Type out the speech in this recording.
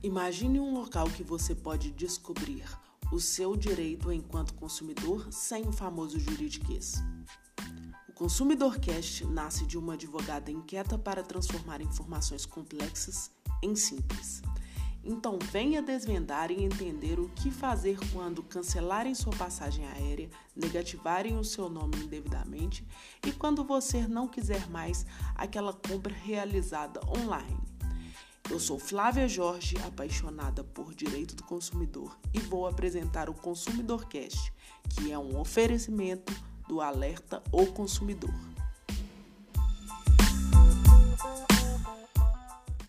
Imagine um local que você pode descobrir o seu direito enquanto consumidor sem o famoso juridiquês. O Consumidor Cast nasce de uma advogada inquieta para transformar informações complexas em simples. Então venha desvendar e entender o que fazer quando cancelarem sua passagem aérea, negativarem o seu nome indevidamente e quando você não quiser mais aquela compra realizada online. Eu sou Flávia Jorge, apaixonada por direito do consumidor, e vou apresentar o Consumidor Cast, que é um oferecimento do Alerta O Consumidor.